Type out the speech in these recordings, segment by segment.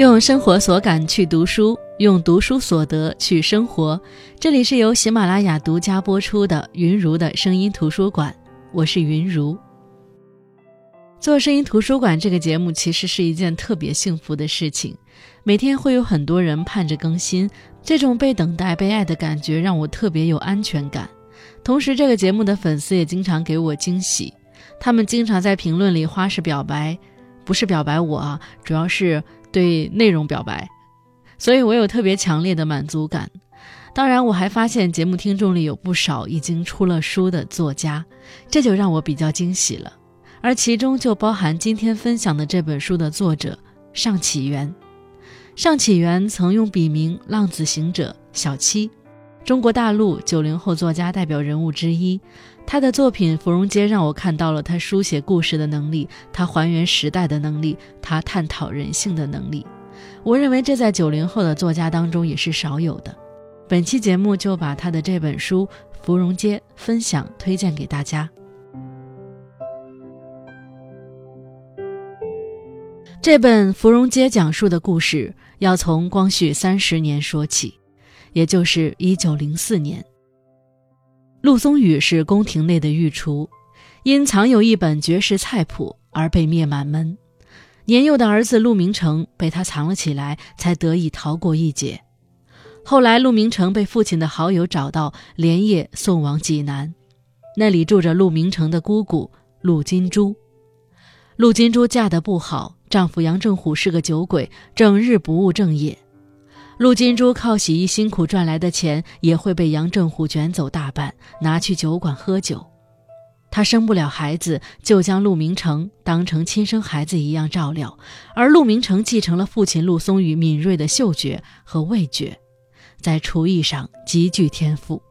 用生活所感去读书，用读书所得去生活。这里是由喜马拉雅独家播出的云如的声音图书馆，我是云如。做声音图书馆这个节目其实是一件特别幸福的事情，每天会有很多人盼着更新，这种被等待、被爱的感觉让我特别有安全感。同时，这个节目的粉丝也经常给我惊喜，他们经常在评论里花式表白，不是表白我啊，主要是对内容表白，所以我有特别强烈的满足感。当然，我还发现节目听众里有不少已经出了书的作家，这就让我比较惊喜了。而其中就包含今天分享的这本书的作者尚启源。尚启源曾用笔名“浪子行者”小七，中国大陆九零后作家代表人物之一。他的作品《芙蓉街》让我看到了他书写故事的能力，他还原时代的能力，他探讨人性的能力。我认为这在九零后的作家当中也是少有的。本期节目就把他的这本书《芙蓉街》分享推荐给大家。这本《芙蓉街》讲述的故事要从光绪三十年说起，也就是一九零四年。陆松雨是宫廷内的御厨，因藏有一本绝世菜谱而被灭满门。年幼的儿子陆明成被他藏了起来，才得以逃过一劫。后来，陆明成被父亲的好友找到，连夜送往济南，那里住着陆明成的姑姑陆金珠。陆金珠嫁得不好。丈夫杨正虎是个酒鬼，整日不务正业。陆金珠靠洗衣辛苦赚来的钱，也会被杨正虎卷走大半，拿去酒馆喝酒。她生不了孩子，就将陆明成当成亲生孩子一样照料。而陆明成继承了父亲陆松雨敏锐的嗅觉和味觉，在厨艺上极具天赋。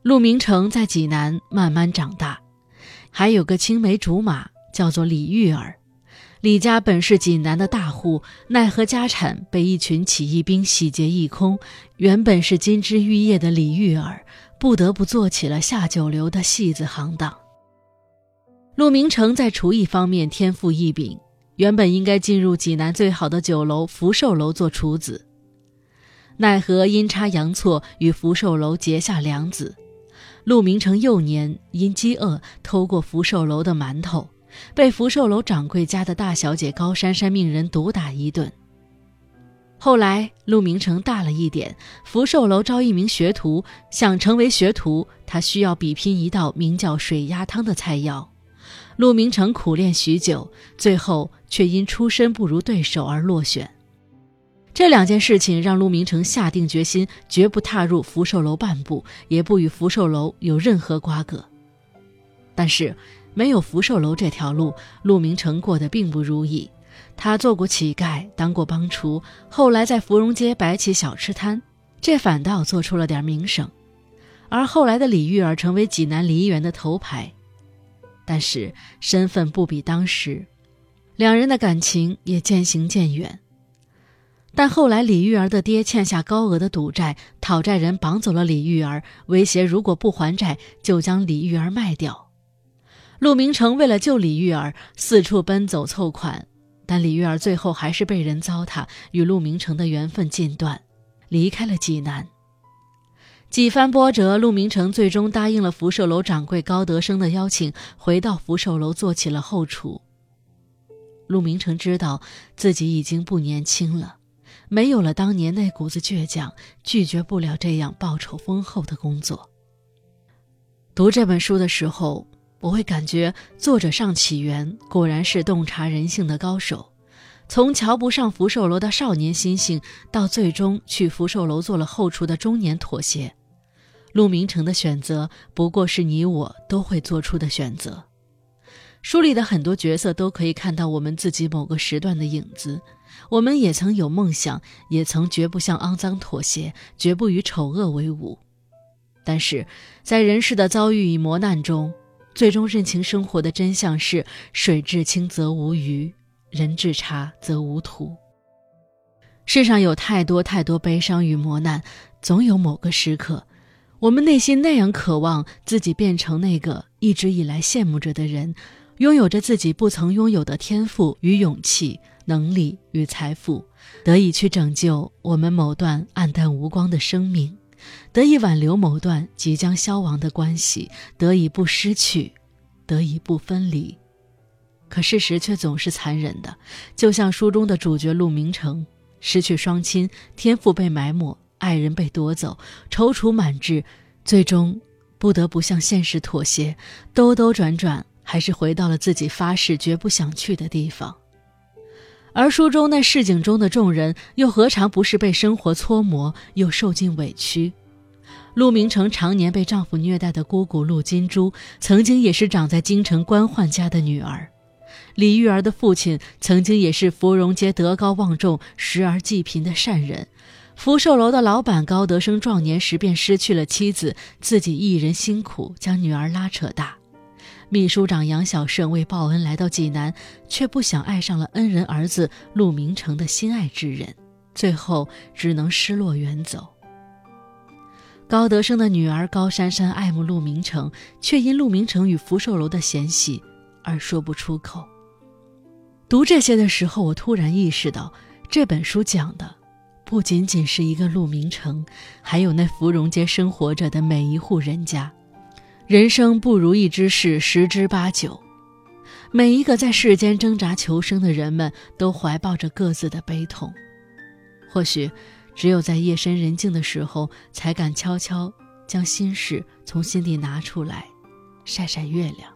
陆明成在济南慢慢长大，还有个青梅竹马，叫做李玉儿。李家本是济南的大户，奈何家产被一群起义兵洗劫一空。原本是金枝玉叶的李玉儿，不得不做起了下九流的戏子行当。陆明成在厨艺方面天赋异禀，原本应该进入济南最好的酒楼福寿楼做厨子，奈何阴差阳错与福寿楼结下梁子。陆明成幼年因饥饿偷过福寿楼的馒头。被福寿楼掌柜家的大小姐高珊珊命人毒打一顿。后来陆明成大了一点，福寿楼招一名学徒，想成为学徒，他需要比拼一道名叫水鸭汤的菜肴。陆明成苦练许久，最后却因出身不如对手而落选。这两件事情让陆明成下定决心，绝不踏入福寿楼半步，也不与福寿楼有任何瓜葛。但是。没有福寿楼这条路，陆明成过得并不如意。他做过乞丐，当过帮厨，后来在芙蓉街摆起小吃摊，这反倒做出了点名声。而后来的李玉儿成为济南梨园的头牌，但是身份不比当时，两人的感情也渐行渐远。但后来李玉儿的爹欠下高额的赌债，讨债人绑走了李玉儿，威胁如果不还债，就将李玉儿卖掉。陆明成为了救李玉儿，四处奔走凑款，但李玉儿最后还是被人糟蹋，与陆明成的缘分尽断，离开了济南。几番波折，陆明成最终答应了福寿楼掌柜高德生的邀请，回到福寿楼做起了后厨。陆明成知道自己已经不年轻了，没有了当年那股子倔强，拒绝不了这样报酬丰厚的工作。读这本书的时候。我会感觉作者尚启元果然是洞察人性的高手，从瞧不上福寿楼的少年心性，到最终去福寿楼做了后厨的中年妥协，陆明成的选择不过是你我都会做出的选择。书里的很多角色都可以看到我们自己某个时段的影子，我们也曾有梦想，也曾绝不向肮脏妥协，绝不与丑恶为伍，但是在人世的遭遇与磨难中。最终认清生活的真相是：水至清则无鱼，人至察则无徒。世上有太多太多悲伤与磨难，总有某个时刻，我们内心那样渴望自己变成那个一直以来羡慕着的人，拥有着自己不曾拥有的天赋与勇气，能力与财富，得以去拯救我们某段暗淡无光的生命，得以挽留某段即将消亡的关系，得以不失去，得以不分离。可事实却总是残忍的，就像书中的主角陆明成，失去双亲，天赋被埋没，爱人被夺走，踌躇满志，最终不得不向现实妥协，兜兜转转，还是回到了自己发誓绝不想去的地方。而书中那市井中的众人，又何尝不是被生活搓磨，又受尽委屈？陆明成常年被丈夫虐待的姑姑陆金珠，曾经也是长在京城官宦家的女儿。李玉儿的父亲曾经也是芙蓉街德高望重、时而济贫的善人。福寿楼的老板高德生壮年时便失去了妻子，自己一人辛苦将女儿拉扯大。秘书长杨小胜为报恩来到济南，却不想爱上了恩人儿子陆明成的心爱之人，最后只能失落远走。高德生的女儿高珊珊爱慕陆明成，却因陆明成与福寿楼的嫌隙而说不出口。读这些的时候，我突然意识到，这本书讲的不仅仅是一个陆明成，还有那芙蓉街生活着的每一户人家。人生不如意之事十之八九，每一个在世间挣扎求生的人们都怀抱着各自的悲痛。或许，只有在夜深人静的时候，才敢悄悄将心事从心底拿出来，晒晒月亮。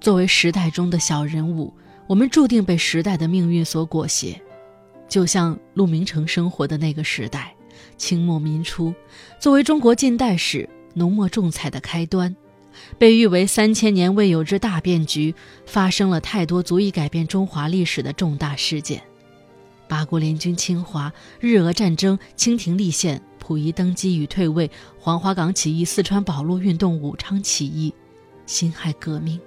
作为时代中的小人物，我们注定被时代的命运所裹挟，就像陆明诚生活的那个时代，清末民初，作为中国近代史浓墨重彩的开端，被誉为三千年未有之大变局，发生了太多足以改变中华历史的重大事件：八国联军侵华、日俄战争、清廷立宪、溥仪登基与退位、黄花岗起义、四川保路运动、武昌起义、辛亥革命。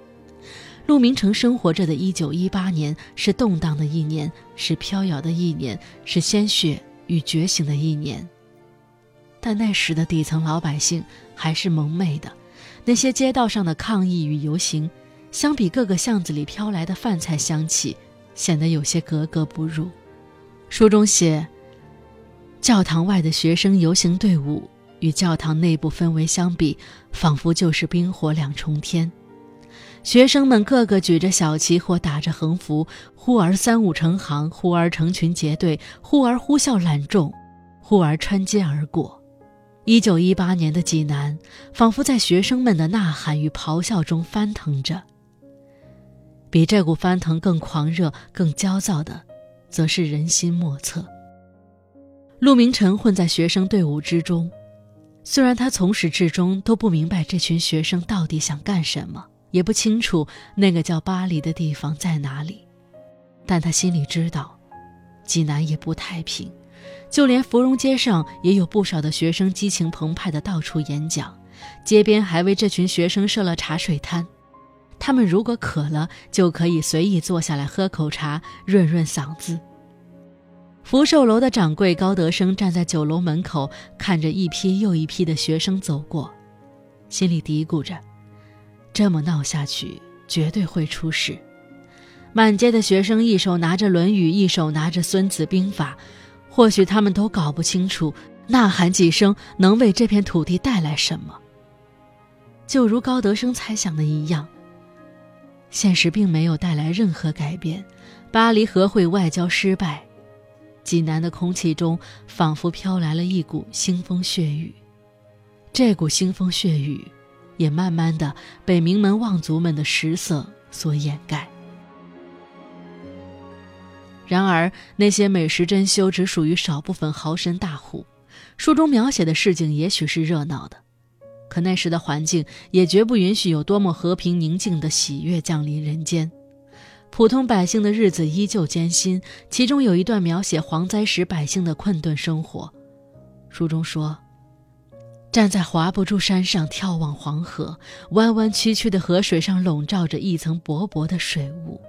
陆明成生活着的一九一八年是动荡的一年，是飘摇的一年，是鲜血与觉醒的一年。但那时的底层老百姓还是蒙昧的，那些街道上的抗议与游行，相比各个巷子里飘来的饭菜香气，显得有些格格不入。书中写，教堂外的学生游行队伍与教堂内部氛围相比，仿佛就是冰火两重天。学生们个个举着小旗或打着横幅，忽而三五成行，忽而成群结队，忽而呼啸揽众，忽而穿街而过。一九一八年的济南，仿佛在学生们的呐喊与咆哮中翻腾着。比这股翻腾更狂热、更焦躁的，则是人心莫测。陆明成混在学生队伍之中，虽然他从始至终都不明白这群学生到底想干什么。也不清楚那个叫巴黎的地方在哪里，但他心里知道，济南也不太平，就连芙蓉街上也有不少的学生激情澎湃的到处演讲，街边还为这群学生设了茶水摊，他们如果渴了，就可以随意坐下来喝口茶，润润嗓子。福寿楼的掌柜高德生站在酒楼门口，看着一批又一批的学生走过，心里嘀咕着。这么闹下去，绝对会出事。满街的学生一手拿着《论语》，一手拿着《孙子兵法》，或许他们都搞不清楚呐喊几声能为这片土地带来什么。就如高德生猜想的一样，现实并没有带来任何改变。巴黎和会外交失败，济南的空气中仿佛飘来了一股腥风血雨。这股腥风血雨。也慢慢的被名门望族们的食色所掩盖。然而，那些美食珍馐只属于少部分豪绅大户。书中描写的市井也许是热闹的，可那时的环境也绝不允许有多么和平宁静的喜悦降临人间。普通百姓的日子依旧艰辛。其中有一段描写蝗灾时百姓的困顿生活。书中说。站在华不住山上眺望黄河，弯弯曲曲的河水上笼罩着一层薄薄的水雾。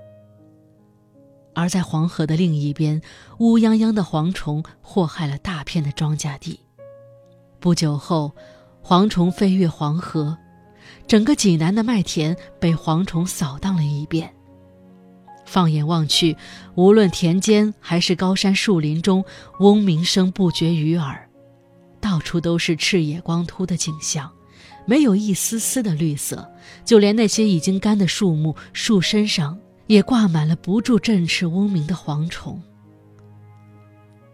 而在黄河的另一边，乌泱泱的蝗虫祸害了大片的庄稼地。不久后，蝗虫飞越黄河，整个济南的麦田被蝗虫扫荡了一遍。放眼望去，无论田间还是高山树林中，嗡鸣声不绝于耳，到处都是赤野光秃的景象，没有一丝丝的绿色，就连那些已经干的树木，树身上也挂满了不住振翅嗡鸣的蝗虫。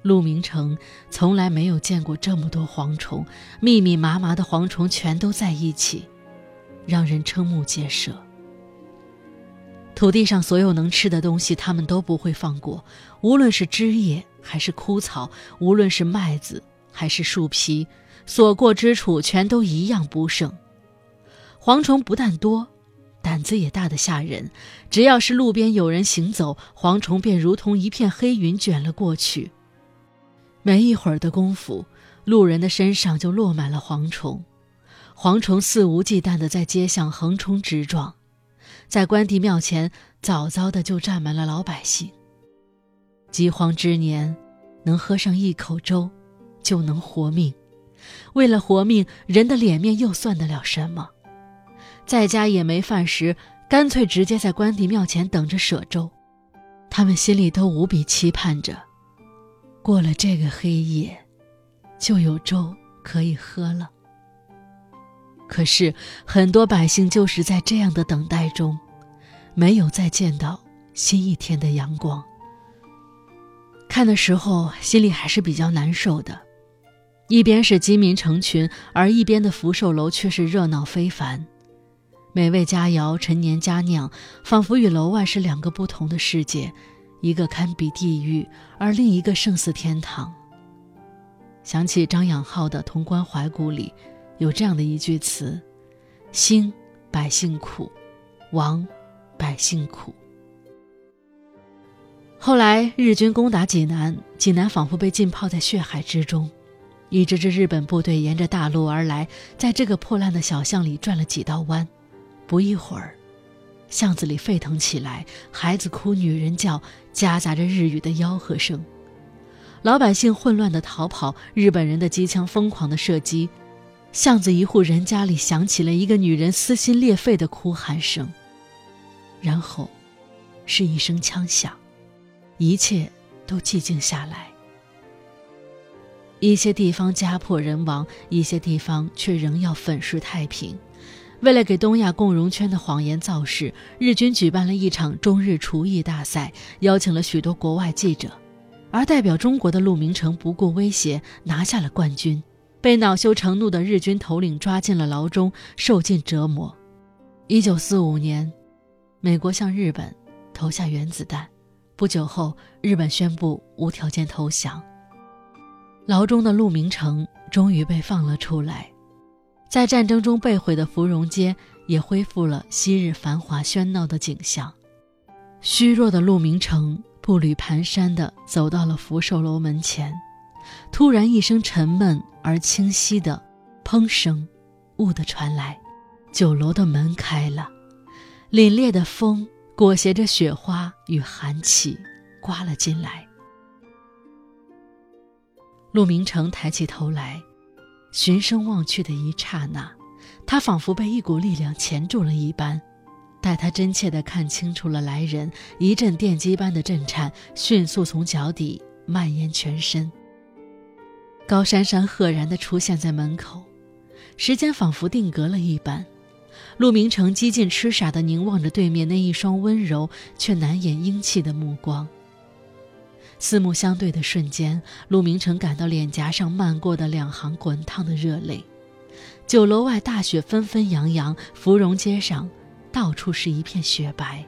陆明成从来没有见过这么多蝗虫，密密麻麻的蝗虫全都在一起，让人瞠目结舌。土地上所有能吃的东西，他们都不会放过，无论是枝叶还是枯草，无论是麦子还是树皮，所过之处全都一样不剩。蝗虫不但多，胆子也大得吓人。只要是路边有人行走，蝗虫便如同一片黑云卷了过去。没一会儿的功夫，路人的身上就落满了蝗虫，蝗虫肆无忌惮地在街巷横冲直撞。在关帝庙前，早早的就站满了老百姓。饥荒之年，能喝上一口粥，就能活命。为了活命，人的脸面又算得了什么？在家也没饭食，干脆直接在关帝庙前等着舍粥。他们心里都无比期盼着，过了这个黑夜，就有粥可以喝了。可是，很多百姓就是在这样的等待中，没有再见到新一天的阳光。看的时候，心里还是比较难受的。一边是饥民成群，而一边的福寿楼却是热闹非凡，美味佳肴陈年佳酿，仿佛与楼外是两个不同的世界，一个堪比地狱，而另一个胜似天堂。想起张养浩的《潼关怀古》里。有这样的一句词：“兴百姓苦，亡百姓苦。”后来日军攻打济南，济南仿佛被浸泡在血海之中。一支支日本部队沿着大路而来，在这个破烂的小巷里转了几道弯，不一会儿，巷子里沸腾起来，孩子哭，女人叫，夹杂着日语的吆喝声。老百姓混乱的逃跑，日本人的机枪疯狂的射击。巷子一户人家里响起了一个女人撕心裂肺的哭喊声，然后，是一声枪响，一切都寂静下来。一些地方家破人亡，一些地方却仍要粉饰太平。为了给东亚共荣圈的谎言造势，日军举办了一场中日厨艺大赛，邀请了许多国外记者，而代表中国的陆明成不顾威胁拿下了冠军。被恼羞成怒的日军头领抓进了牢中，受尽折磨。一九四五年，美国向日本投下原子弹，不久后，日本宣布无条件投降。牢中的陆明成终于被放了出来，在战争中被毁的芙蓉街也恢复了昔日繁华喧闹的景象。虚弱的陆明成步履蹒跚地走到了福寿楼门前。突然，一声沉闷而清晰的“砰”声，兀地传来。酒楼的门开了，凛冽的风裹挟着雪花与寒气，刮了进来。陆明成抬起头来，循声望去的一刹那，他仿佛被一股力量钳住了一般。待他真切地看清楚了来人，一阵电击般的震颤迅速从脚底蔓延全身。高珊珊赫然地出现在门口，时间仿佛定格了一般。陆明成几近痴傻地凝望着对面那一双温柔却难掩英气的目光。四目相对的瞬间，陆明成感到脸颊上漫过的两行滚烫的热泪。酒楼外大雪纷纷扬扬，芙蓉街上到处是一片雪白，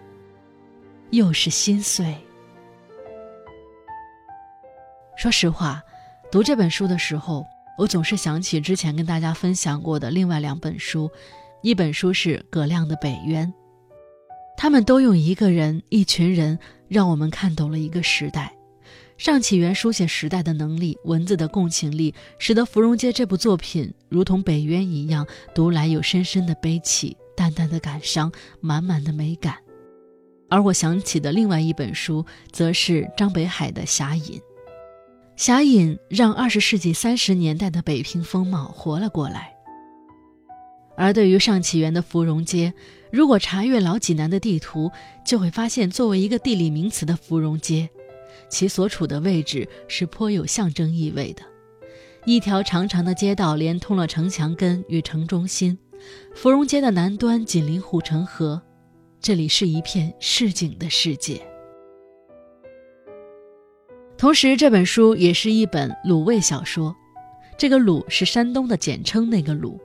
又是心碎。说实话。读这本书的时候，我总是想起之前跟大家分享过的另外两本书，一本书是葛亮的《北渊》，他们都用一个人、一群人，让我们看懂了一个时代。尚启元书写时代的能力、文字的共情力，使得《芙蓉街》这部作品如同北渊一样，读来有深深的悲戚、淡淡的感伤、满满的美感。而我想起的另外一本书，则是张北海的《侠隐》。侠隐让二十世纪三十年代的北平风貌活了过来。而对于上启源的芙蓉街，如果查阅老济南的地图，就会发现，作为一个地理名词的芙蓉街，其所处的位置是颇有象征意味的。一条长长的街道连通了城墙根与城中心，芙蓉街的南端紧邻护城河，这里是一片市井的世界。同时，这本书也是一本鲁味小说，这个“鲁”是山东的简称，那个“鲁”。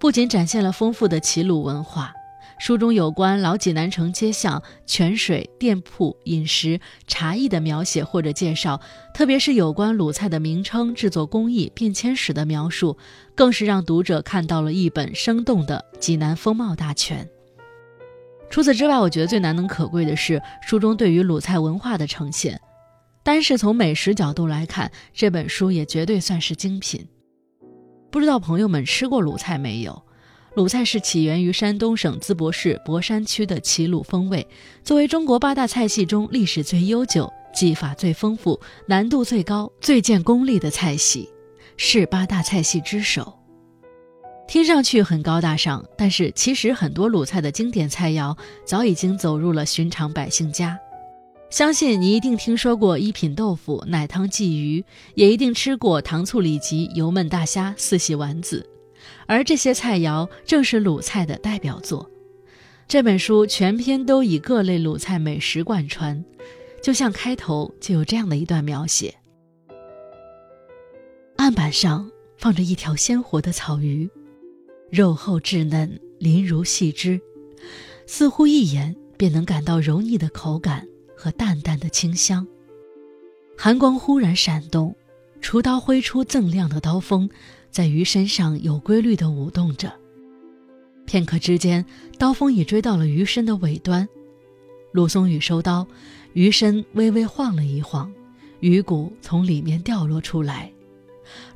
不仅展现了丰富的齐鲁文化，书中有关老济南城街巷、泉水、店铺、饮食、茶艺的描写或者介绍，特别是有关鲁菜的名称、制作工艺、变迁史的描述，更是让读者看到了一本生动的济南风貌大全。除此之外，我觉得最难能可贵的是书中对于鲁菜文化的呈现。单是从美食角度来看，这本书也绝对算是精品。不知道朋友们吃过鲁菜没有？鲁菜是起源于山东省淄博市博山区的齐鲁风味，作为中国八大菜系中历史最悠久、技法最丰富、难度最高、最见功力的菜系，是八大菜系之首。听上去很高大上，但是其实很多鲁菜的经典菜肴早已经走入了寻常百姓家。相信你一定听说过一品豆腐、奶汤鲫鱼，也一定吃过糖醋里脊、油焖大虾、四喜丸子，而这些菜肴正是鲁菜的代表作。这本书全篇都以各类鲁菜美食贯穿，就像开头就有这样的一段描写：案板上放着一条鲜活的草鱼，肉厚质嫩，鳞如细枝，似乎一眼便能感到柔腻的口感。和淡淡的清香。寒光忽然闪动，厨刀挥出锃亮的刀锋，在鱼身上有规律地舞动着。片刻之间，刀锋已追到了鱼身的尾端。陆松雨收刀，鱼身微微晃了一晃，鱼骨从里面掉落出来。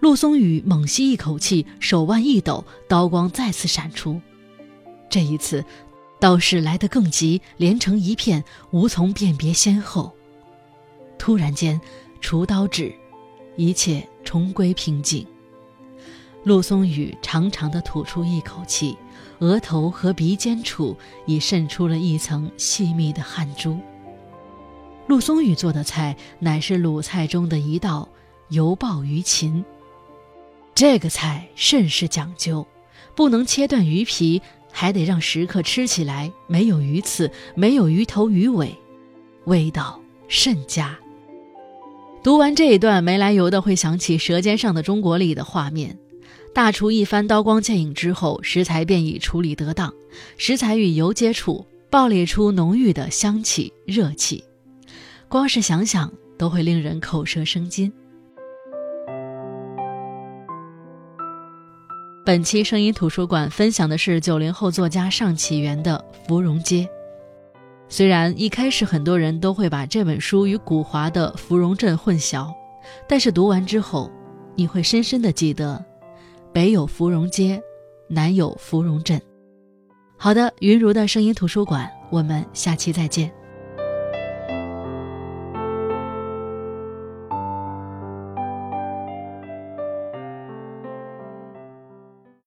陆松雨猛吸一口气，手腕一抖，刀光再次闪出。这一次。刀势来得更急，连成一片，无从辨别先后。突然间，除刀止，一切重归平静。陆松雨长长的吐出一口气，额头和鼻尖处已渗出了一层细密的汗珠。陆松雨做的菜乃是鲁菜中的一道油爆鱼禽。这个菜甚是讲究，不能切断鱼皮。还得让食客吃起来没有鱼刺，没有鱼头鱼尾，味道甚佳。读完这一段，没来由的会想起《舌尖上的中国》里的画面：大厨一番刀光剑影之后，食材便已处理得当，食材与油接触，爆裂出浓郁的香气、热气，光是想想都会令人口舌生津。本期声音图书馆分享的是九零后作家尚启源的《芙蓉街》。虽然一开始很多人都会把这本书与古华的《芙蓉镇》混淆，但是读完之后，你会深深的记得，北有芙蓉街，南有芙蓉镇。好的，云如的声音图书馆，我们下期再见。